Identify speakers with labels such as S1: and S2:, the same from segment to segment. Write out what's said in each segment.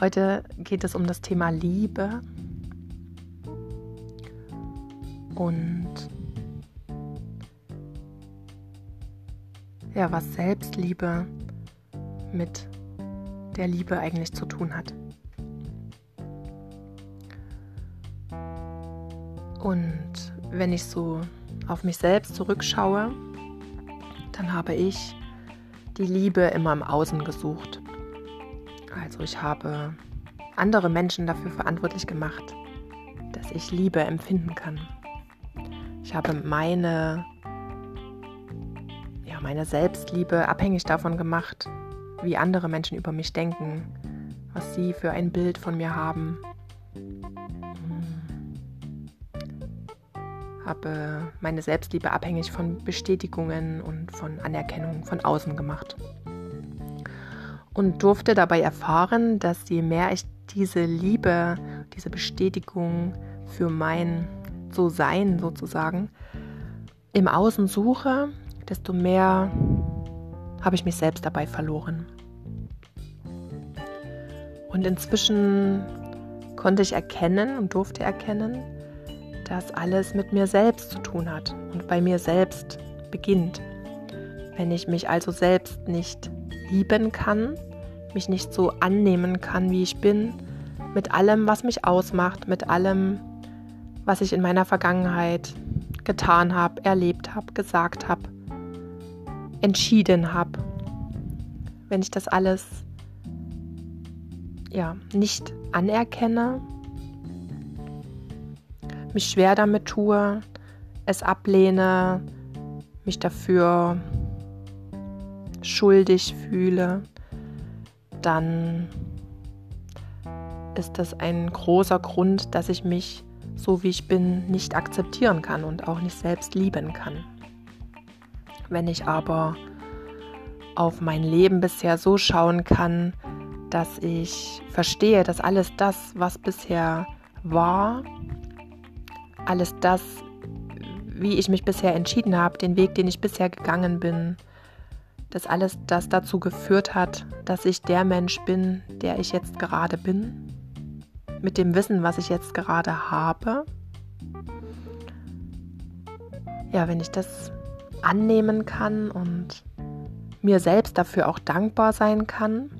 S1: Heute geht es um das Thema Liebe und ja, was Selbstliebe mit der Liebe eigentlich zu tun hat. Und wenn ich so auf mich selbst zurückschaue, dann habe ich die Liebe immer im Außen gesucht. Also ich habe andere Menschen dafür verantwortlich gemacht, dass ich Liebe empfinden kann. Ich habe meine, ja, meine Selbstliebe abhängig davon gemacht, wie andere Menschen über mich denken, was sie für ein Bild von mir haben. Hm. Habe meine Selbstliebe abhängig von Bestätigungen und von Anerkennung von außen gemacht und durfte dabei erfahren, dass je mehr ich diese Liebe, diese Bestätigung für mein So-Sein sozusagen im Außen suche, desto mehr habe ich mich selbst dabei verloren. Und inzwischen konnte ich erkennen und durfte erkennen, dass alles mit mir selbst zu tun hat und bei mir selbst beginnt. Wenn ich mich also selbst nicht lieben kann, mich nicht so annehmen kann, wie ich bin, mit allem, was mich ausmacht, mit allem, was ich in meiner Vergangenheit getan habe, erlebt habe, gesagt habe, entschieden habe. Wenn ich das alles ja nicht anerkenne, mich schwer damit tue, es ablehne, mich dafür schuldig fühle, dann ist das ein großer Grund, dass ich mich so wie ich bin nicht akzeptieren kann und auch nicht selbst lieben kann. Wenn ich aber auf mein Leben bisher so schauen kann, dass ich verstehe, dass alles das, was bisher war, alles das, wie ich mich bisher entschieden habe, den Weg, den ich bisher gegangen bin, dass alles das dazu geführt hat, dass ich der Mensch bin, der ich jetzt gerade bin, mit dem Wissen, was ich jetzt gerade habe. Ja, wenn ich das annehmen kann und mir selbst dafür auch dankbar sein kann,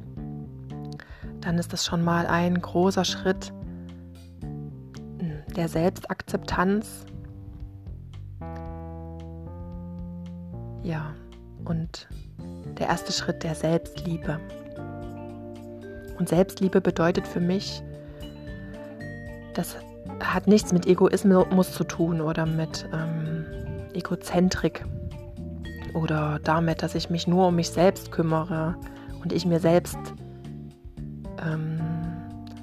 S1: dann ist das schon mal ein großer Schritt der Selbstakzeptanz. Ja, und der erste Schritt der Selbstliebe. Und Selbstliebe bedeutet für mich, das hat nichts mit Egoismus zu tun oder mit ähm, Egozentrik oder damit, dass ich mich nur um mich selbst kümmere und ich mir selbst ähm,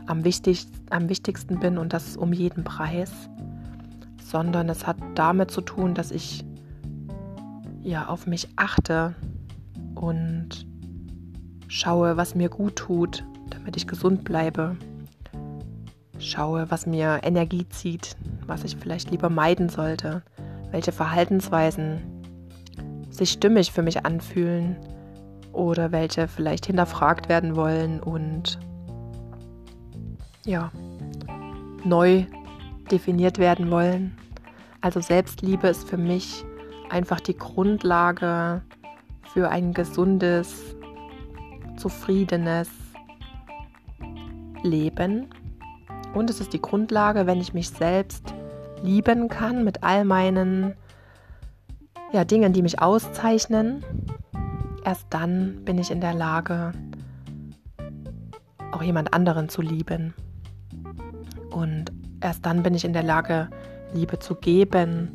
S1: am, wichtig, am wichtigsten bin und das um jeden Preis, sondern es hat damit zu tun, dass ich ja auf mich achte und schaue, was mir gut tut, damit ich gesund bleibe. Schaue, was mir Energie zieht, was ich vielleicht lieber meiden sollte, welche Verhaltensweisen sich stimmig für mich anfühlen oder welche vielleicht hinterfragt werden wollen und ja, neu definiert werden wollen. Also Selbstliebe ist für mich einfach die Grundlage für ein gesundes, zufriedenes Leben. Und es ist die Grundlage, wenn ich mich selbst lieben kann mit all meinen ja, Dingen, die mich auszeichnen. Erst dann bin ich in der Lage, auch jemand anderen zu lieben. Und erst dann bin ich in der Lage, Liebe zu geben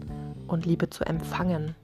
S1: und Liebe zu empfangen.